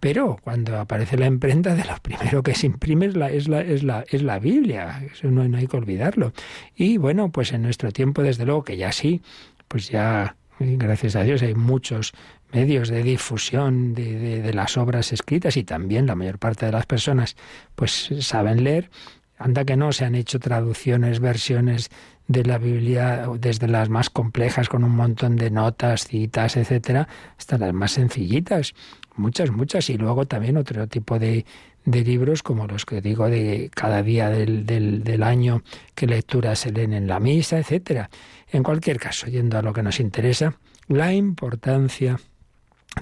Pero cuando aparece la imprenta, de lo primero que se imprime es la, es la, es la, es la Biblia. Eso no, no hay que olvidarlo. Y bueno, pues en nuestro tiempo, desde luego que ya sí, pues ya gracias a Dios hay muchos medios de difusión de, las obras escritas y también la mayor parte de las personas pues saben leer. Anda que no, se han hecho traducciones, versiones de la Biblia, desde las más complejas, con un montón de notas, citas, etcétera, hasta las más sencillitas. Muchas, muchas. Y luego también otro tipo de, de libros, como los que digo de cada día del, del, año, qué lecturas se leen en la misa, etcétera. En cualquier caso, yendo a lo que nos interesa, la importancia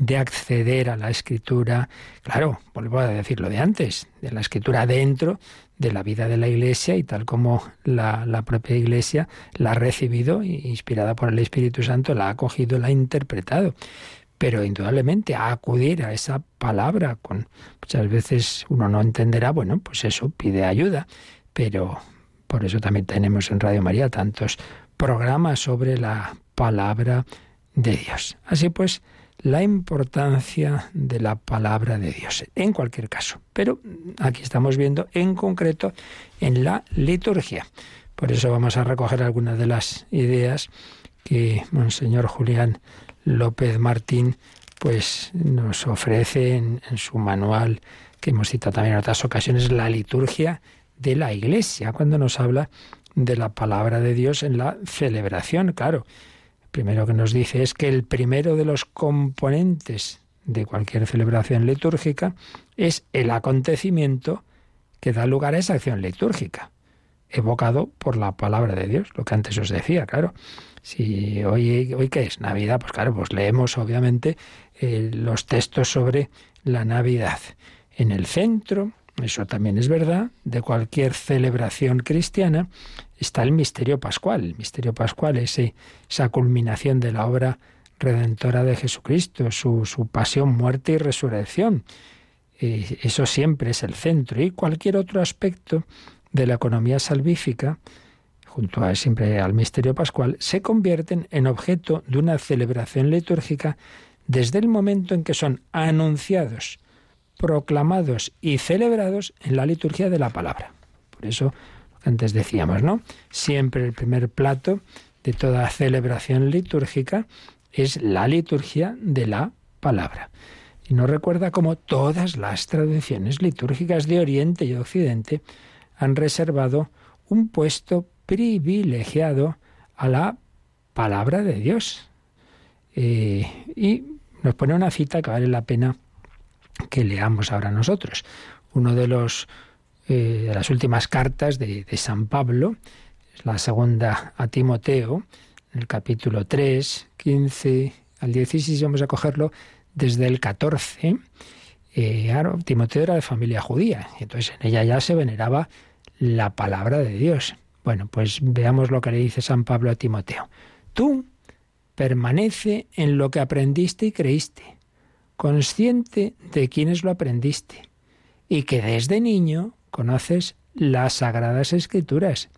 de acceder a la escritura, claro, vuelvo a decir lo de antes, de la escritura dentro de la vida de la Iglesia y tal como la, la, propia Iglesia la ha recibido, inspirada por el Espíritu Santo, la ha acogido, la ha interpretado. Pero indudablemente a acudir a esa palabra, con muchas veces uno no entenderá, bueno, pues eso pide ayuda, pero por eso también tenemos en Radio María tantos programas sobre la palabra de Dios. Así pues, la importancia de la palabra de Dios, en cualquier caso. Pero aquí estamos viendo en concreto en la liturgia. Por eso vamos a recoger algunas de las ideas que Monseñor Julián López Martín pues nos ofrece en, en su manual que hemos citado también en otras ocasiones, la liturgia de la Iglesia, cuando nos habla de la palabra de Dios en la celebración. Claro, primero que nos dice es que el primero de los componentes de cualquier celebración litúrgica es el acontecimiento que da lugar a esa acción litúrgica, evocado por la palabra de Dios, lo que antes os decía, claro. Si hoy, hoy ¿qué es? Navidad, pues claro, pues leemos obviamente eh, los textos sobre la Navidad. En el centro, eso también es verdad, de cualquier celebración cristiana, está el misterio pascual. El misterio pascual es esa culminación de la obra redentora de Jesucristo, su, pasión, muerte y resurrección. Eh, eso siempre es el centro. Y cualquier otro aspecto de la economía salvífica, junto a siempre al misterio pascual, se convierten en objeto de una celebración litúrgica desde el momento en que son anunciados, proclamados y celebrados en la liturgia de la palabra. Por eso, antes decíamos, ¿no? Siempre el primer plato de toda celebración litúrgica es la liturgia de la palabra. Y nos recuerda cómo todas las tradiciones litúrgicas de Oriente y Occidente han reservado un puesto privilegiado a la palabra de Dios. Eh, y nos pone una cita que vale la pena que leamos ahora nosotros. Uno de los eh, de las últimas cartas de, de, San Pablo, es la segunda a Timoteo, en el capítulo 3, 15 al 16, vamos a cogerlo desde el 14. Eh, claro, Timoteo era de familia judía, entonces en ella ya se veneraba la palabra de Dios. Bueno, pues veamos lo que le dice San Pablo a Timoteo. Tú permanece en lo que aprendiste y creíste, consciente de quiénes lo aprendiste, y que desde niño conoces las sagradas escrituras.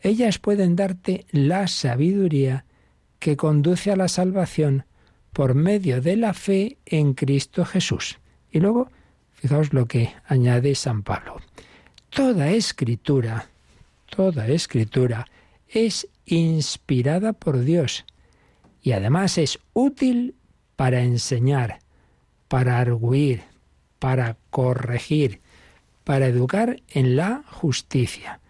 Ellas pueden darte la sabiduría que conduce a la salvación por medio de la fe en Cristo Jesús. Y luego, fijaos lo que añade San Pablo. Toda escritura, toda escritura es inspirada por Dios y además es útil para enseñar, para arguir, para corregir, para educar en la justicia,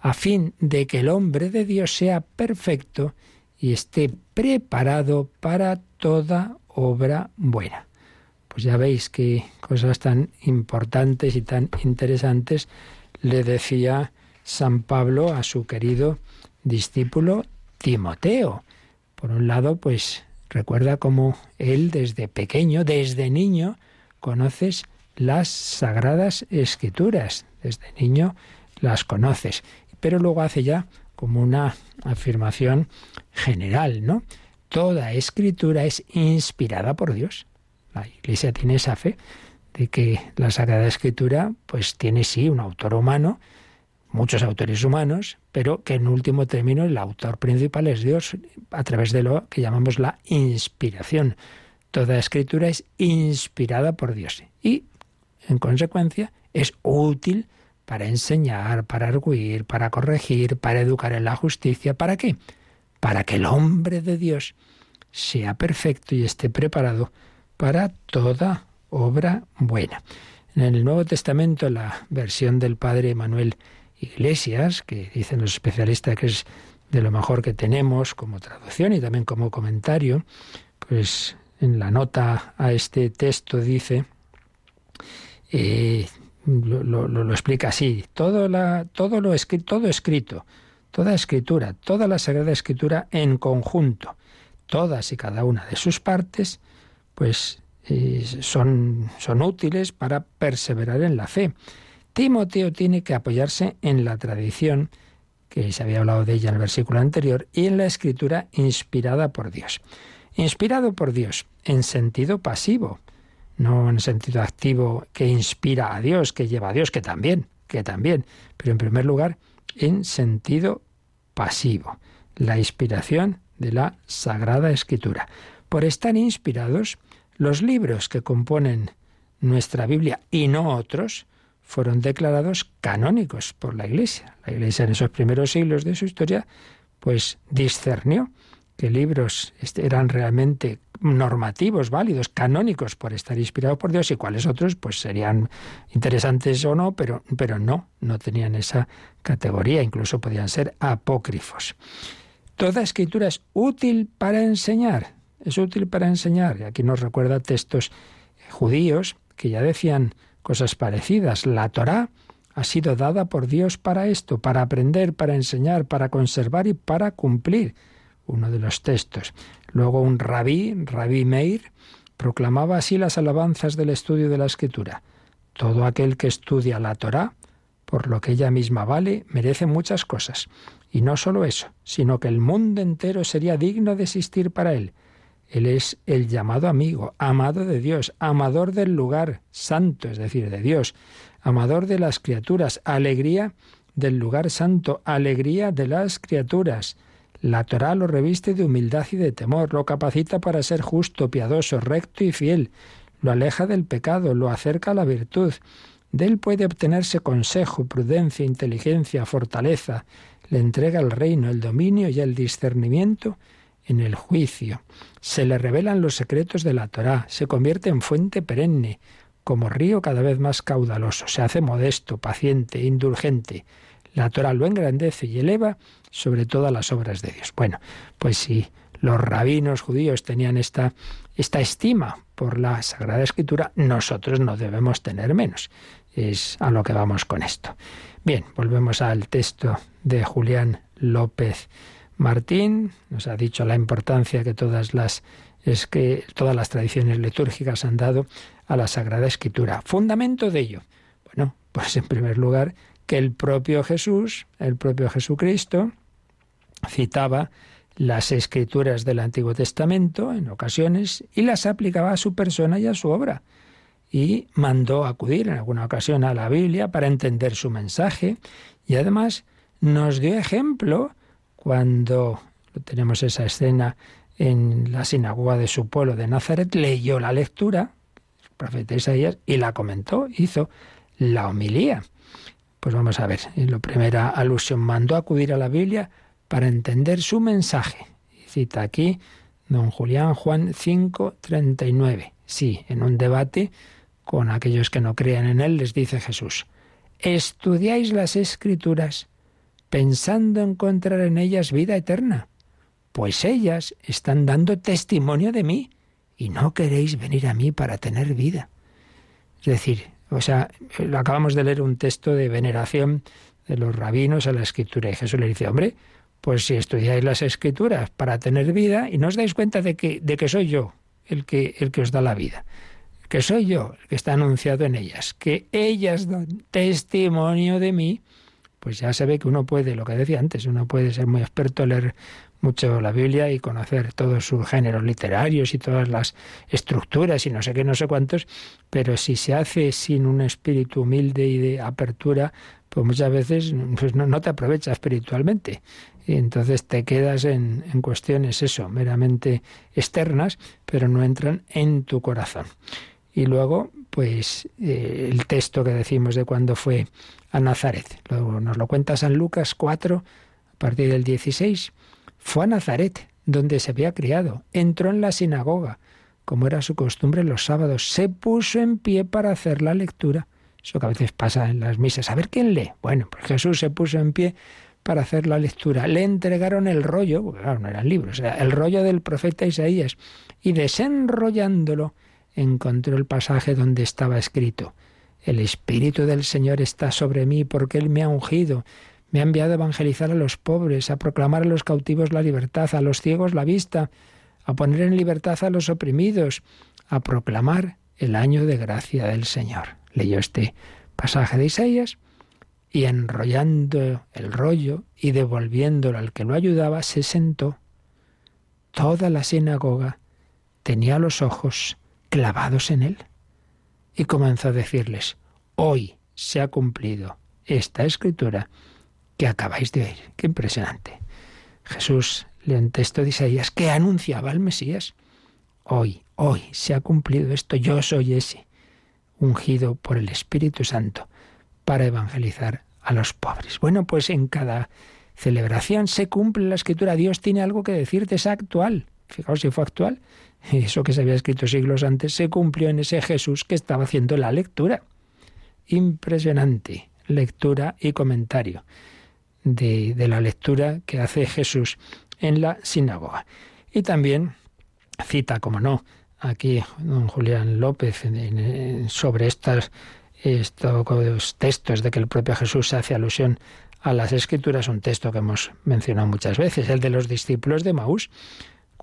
a fin de que el hombre de Dios sea perfecto y esté preparado para toda obra buena. Pues ya veis qué cosas tan importantes y tan interesantes le decía San Pablo a su querido discípulo Timoteo. Por un lado, pues recuerda cómo él desde pequeño, desde niño, conoces las sagradas escrituras. Desde niño las conoces. Pero luego hace ya como una afirmación general, ¿no? Toda escritura es inspirada por Dios. La Iglesia tiene esa fe de que la Sagrada Escritura pues tiene sí un autor humano, muchos autores humanos, pero que en último término el autor principal es Dios a través de lo que llamamos la inspiración. Toda escritura es inspirada por Dios y, en consecuencia, es útil para enseñar, para arguir, para corregir, para educar en la justicia. ¿Para qué? Para que el hombre de Dios sea perfecto y esté preparado para toda obra buena. En el Nuevo Testamento, la versión del padre Manuel Iglesias, que dicen los especialistas que es de lo mejor que tenemos como traducción y también como comentario, pues en la nota a este texto dice, eh, lo, explica así, todo, la, todo lo escrito, todo escrito, toda escritura, toda la Sagrada Escritura en conjunto, todas y cada una de sus partes, pues eh, son, son útiles para perseverar en la fe. Timoteo tiene que apoyarse en la tradición, que se había hablado de ella en el versículo anterior, y en la escritura inspirada por Dios. Inspirado por Dios en sentido pasivo, no en sentido activo que inspira a Dios, que lleva a Dios, que también, que también, pero en primer lugar en sentido pasivo, la inspiración de la Sagrada Escritura. Por estar inspirados, los libros que componen nuestra Biblia y no otros fueron declarados canónicos por la Iglesia. La Iglesia en esos primeros siglos de su historia pues discernió que libros eran realmente normativos, válidos, canónicos por estar inspirados por Dios y cuáles otros pues serían interesantes o no, pero, pero no, no tenían esa categoría, incluso podían ser apócrifos. Toda escritura es útil para enseñar, es útil para enseñar. Y aquí nos recuerda textos judíos que ya decían cosas parecidas. La Torá ha sido dada por Dios para esto, para aprender, para enseñar, para conservar y para cumplir. Uno de los textos. Luego un rabí, rabí Meir, proclamaba así las alabanzas del estudio de la Escritura. Todo aquel que estudia la Torá, por lo que ella misma vale, merece muchas cosas. Y no solo eso, sino que el mundo entero sería digno de existir para él. Él es el llamado amigo, amado de Dios, amador del lugar santo, es decir, de Dios, amador de las criaturas, alegría del lugar santo, alegría de las criaturas, La Torá lo reviste de humildad y de temor, lo capacita para ser justo, piadoso, recto y fiel, lo aleja del pecado, lo acerca a la virtud. De él puede obtenerse consejo, prudencia, inteligencia, fortaleza, le entrega el reino, el dominio y el discernimiento en el juicio. Se le revelan los secretos de la Torá, se convierte en fuente perenne, como río cada vez más caudaloso, se hace modesto, paciente, indulgente. La Torah lo engrandece y eleva sobre todas las obras de Dios. Bueno, pues si los rabinos judíos tenían esta, esta estima por la Sagrada Escritura, nosotros no debemos tener menos. Es a lo que vamos con esto. Bien, volvemos al texto de Julián López Martín. Nos ha dicho la importancia que todas las es que todas las tradiciones litúrgicas han dado a la Sagrada Escritura. Fundamento de ello. Bueno, pues en primer lugar que el propio Jesús, el propio Jesucristo, citaba las escrituras del Antiguo Testamento en ocasiones y las aplicaba a su persona y a su obra. Y mandó acudir en alguna ocasión a la Biblia para entender su mensaje y además nos dio ejemplo cuando tenemos esa escena en la sinagoga de su pueblo de Nazaret, leyó la lectura, el profeta Isaías, y la comentó, hizo la homilía. Pues vamos a ver, en la primera alusión mandó acudir a la Biblia para entender su mensaje. Y cita aquí don Julián Juan 5:39. Sí, en un debate con aquellos que no crean en él, les dice Jesús, estudiáis las escrituras pensando encontrar en ellas vida eterna pues ellas están dando testimonio de mí y no queréis venir a mí para tener vida. Es decir, o sea, acabamos de leer un texto de veneración de los rabinos a la escritura y Jesús le dice, hombre, pues si estudiáis las escrituras para tener vida y no os dais cuenta de que, de que soy yo el que, el que os da la vida, que soy yo el que está anunciado en ellas, que ellas dan testimonio de mí, pues ya se ve que uno puede, lo que decía antes, uno puede ser muy experto, leer mucho la Biblia y conocer todos sus géneros literarios y todas las estructuras y no sé qué, no sé cuántos, pero si se hace sin un espíritu humilde y de apertura, pues muchas veces pues no, te aprovecha espiritualmente. Y entonces te quedas en, en cuestiones, eso, meramente externas, pero no entran en tu corazón. Y luego, pues eh, el texto que decimos de cuando fue a Nazaret. Luego nos lo cuenta San Lucas 4, a partir del 16 fue a Nazaret, donde se había criado. Entró en la sinagoga, como era su costumbre los sábados. Se puso en pie para hacer la lectura. Eso que a veces pasa en las misas. A ver quién lee. Bueno, pues Jesús se puso en pie para hacer la lectura. Le entregaron el rollo, claro, no eran libros, el rollo del profeta Isaías. Y desenrollándolo, encontró el pasaje donde estaba escrito. El Espíritu del Señor está sobre mí porque Él me ha ungido me ha enviado a evangelizar a los pobres, a proclamar a los cautivos la libertad, a los ciegos la vista, a poner en libertad a los oprimidos, a proclamar el año de gracia del Señor. Leyó este pasaje de Isaías y enrollando el rollo y devolviéndolo al que lo ayudaba, se sentó. Toda la sinagoga tenía los ojos clavados en él y comenzó a decirles, hoy se ha cumplido esta escritura que acabáis de oír. Qué impresionante. Jesús lee un texto de Isaías que anunciaba al Mesías. Hoy, hoy se ha cumplido esto. Yo soy ese, ungido por el Espíritu Santo para evangelizar a los pobres. Bueno, pues en cada celebración se cumple la escritura. Dios tiene algo que decirte, es actual. Fijaos si fue actual. [laughs] Eso que se había escrito siglos antes se cumplió en ese Jesús que estaba haciendo la lectura. Impresionante lectura y comentario de, la lectura que hace Jesús en la sinagoga. Y también cita, como no, aquí don Julián López sobre estas, estos textos de que el propio Jesús hace alusión a las escrituras, un texto que hemos mencionado muchas veces, el de los discípulos de Maús,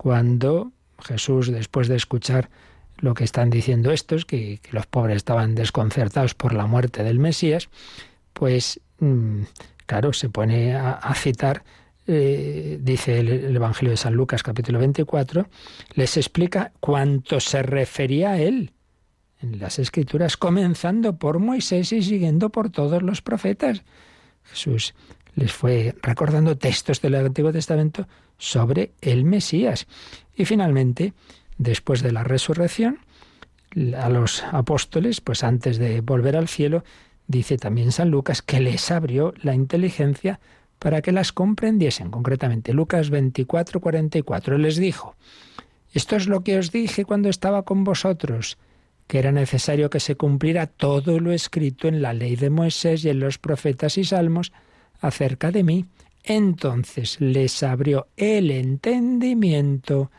cuando Jesús, después de escuchar lo que están diciendo estos, que, los pobres estaban desconcertados por la muerte del Mesías, pues mm, claro, se pone a, citar, eh, dice el, Evangelio de San Lucas capítulo 24, les explica cuánto se refería a él en las Escrituras, comenzando por Moisés y siguiendo por todos los profetas. Jesús les fue recordando textos del Antiguo Testamento sobre el Mesías. Y finalmente, después de la resurrección, a los apóstoles, pues antes de volver al cielo, dice también San Lucas que les abrió la inteligencia para que las comprendiesen. Concretamente, Lucas 24, 44, les dijo, esto es lo que os dije cuando estaba con vosotros, que era necesario que se cumpliera todo lo escrito en la ley de Moisés y en los profetas y salmos acerca de mí. Entonces les abrió el entendimiento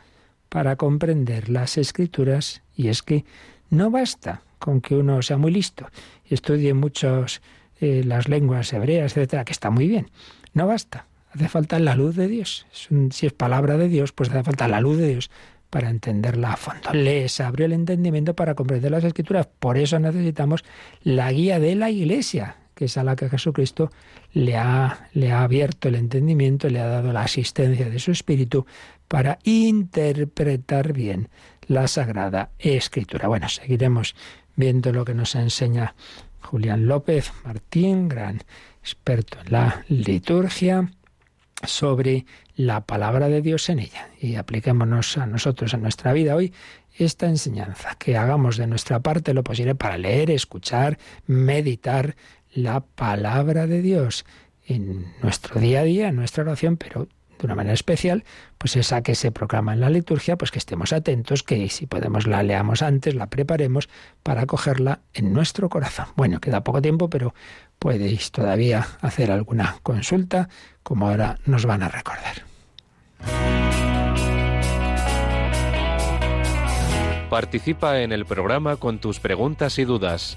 para comprender las escrituras y es que no basta con que uno sea muy listo y estudie muchos eh, las lenguas hebreas, etcétera, que está muy bien. No basta. Hace falta la luz de Dios. si es palabra de Dios, pues hace falta la luz de Dios para entenderla a fondo. Les abrió el entendimiento para comprender las escrituras. Por eso necesitamos la guía de la Iglesia, es a la que Jesucristo le ha, le ha abierto el entendimiento, le ha dado la asistencia de su Espíritu para interpretar bien la Sagrada Escritura. Bueno, seguiremos viendo lo que nos enseña Julián López Martín, gran experto en la liturgia, sobre la palabra de Dios en ella. Y apliquémonos a nosotros en nuestra vida hoy esta enseñanza, que hagamos de nuestra parte lo posible para leer, escuchar, meditar la palabra de Dios en nuestro día a día, en nuestra oración, pero de una manera especial, pues esa que se proclama en la liturgia, pues que estemos atentos, que si podemos la leamos antes, la preparemos para cogerla en nuestro corazón. Bueno, queda poco tiempo, pero podéis todavía hacer alguna consulta, como ahora nos van a recordar. Participa en el programa con tus preguntas y dudas.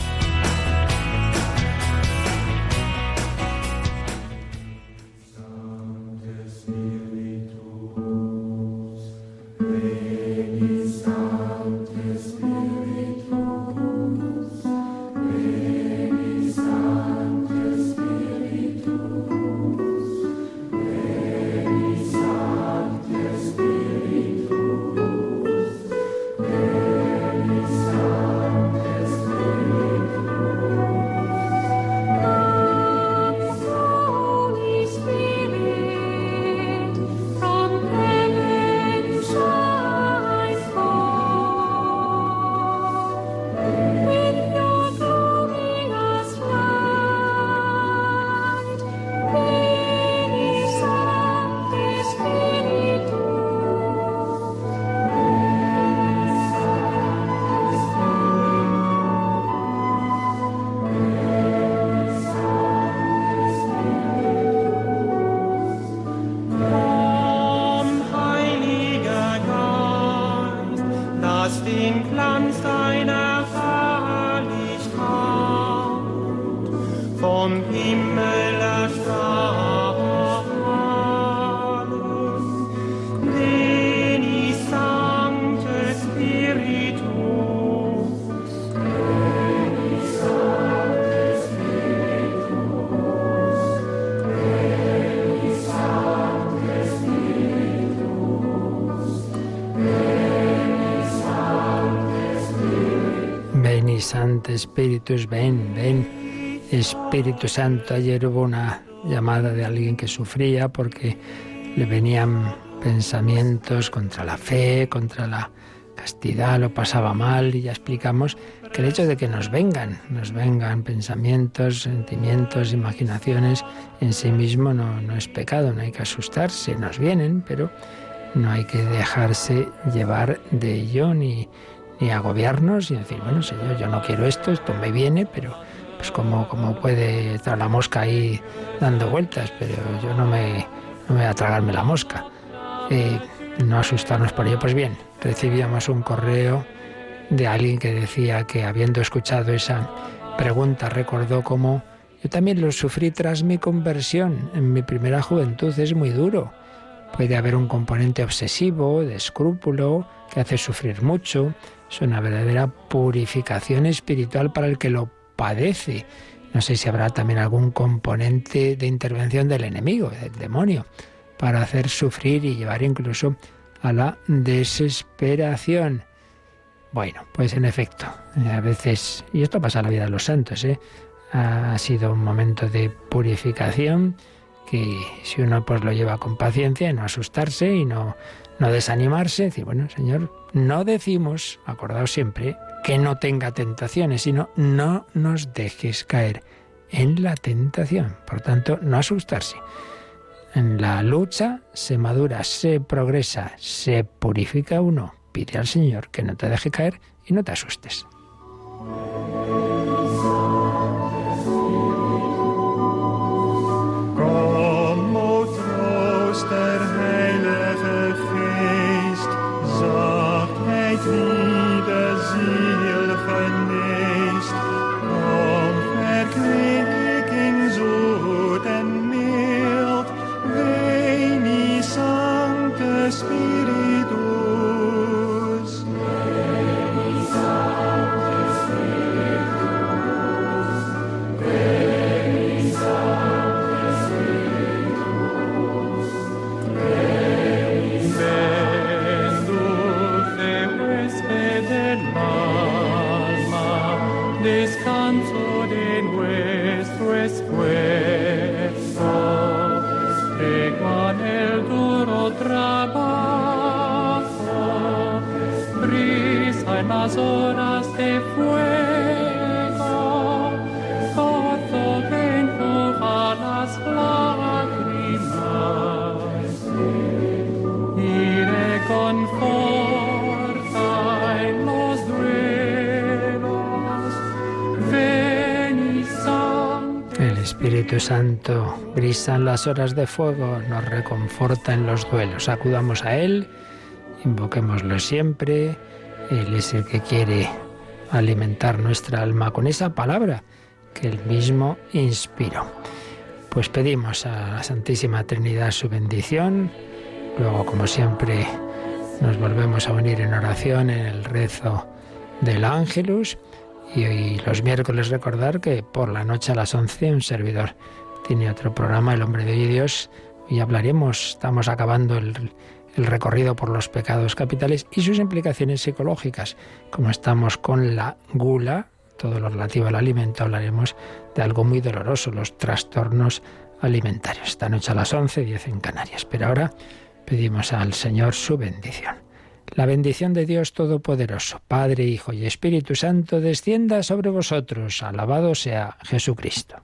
Espíritus, ven, ven. Espíritu Santo, ayer hubo una llamada de alguien que sufría porque le venían pensamientos contra la fe, contra la castidad, lo pasaba mal y ya explicamos que el hecho de que nos vengan, nos vengan pensamientos, sentimientos, imaginaciones, en sí mismo no, es pecado, no hay que asustarse, nos vienen, pero no hay que dejarse llevar de ello ni, ni agobiarnos y decir, bueno, señor, yo no quiero esto, esto me viene, pero pues como, como puede estar la mosca ahí dando vueltas, pero yo no me, no me voy a tragarme la mosca. Eh, no asustarnos por ello. Pues bien, recibíamos un correo de alguien que decía que habiendo escuchado esa pregunta recordó cómo yo también lo sufrí tras mi conversión en mi primera juventud. Es muy duro puede haber un componente obsesivo, de escrúpulo, que hace sufrir mucho. Es una verdadera purificación espiritual para el que lo padece. No sé si habrá también algún componente de intervención del enemigo, del demonio, para hacer sufrir y llevar incluso a la desesperación. Bueno, pues en efecto, a veces, y esto pasa en la vida de los santos, ¿eh? ha sido un momento de purificación que si uno pues lo lleva con paciencia y no asustarse y no, no desanimarse, decir, bueno, Señor, no decimos, acordaos siempre, que no tenga tentaciones, sino no nos dejes caer en la tentación. Por tanto, no asustarse. En la lucha se madura, se progresa, se purifica uno. Pide al Señor que no te deje caer y no te asustes. Santo, brisa en las horas de fuego, nos reconforta en los duelos. Acudamos a Él, invoquémoslo siempre. Él es el que quiere alimentar nuestra alma con esa palabra que Él mismo inspiró. Pues pedimos a la Santísima Trinidad su bendición. Luego, como siempre, nos volvemos a unir en oración en el rezo del Ángelus. Y hoy los miércoles recordar que por la noche a las 11 un servidor tiene otro programa, El hombre de Dios. Y hablaremos, estamos acabando el, el recorrido por los pecados capitales y sus implicaciones psicológicas. Como estamos con la gula, todo lo relativo al alimento, hablaremos de algo muy doloroso, los trastornos alimentarios. Esta noche a las 11, 10 en Canarias. Pero ahora pedimos al Señor su bendición. La bendición de Dios Todopoderoso, Padre, Hijo y Espíritu Santo, descienda sobre vosotros. Alabado sea Jesucristo.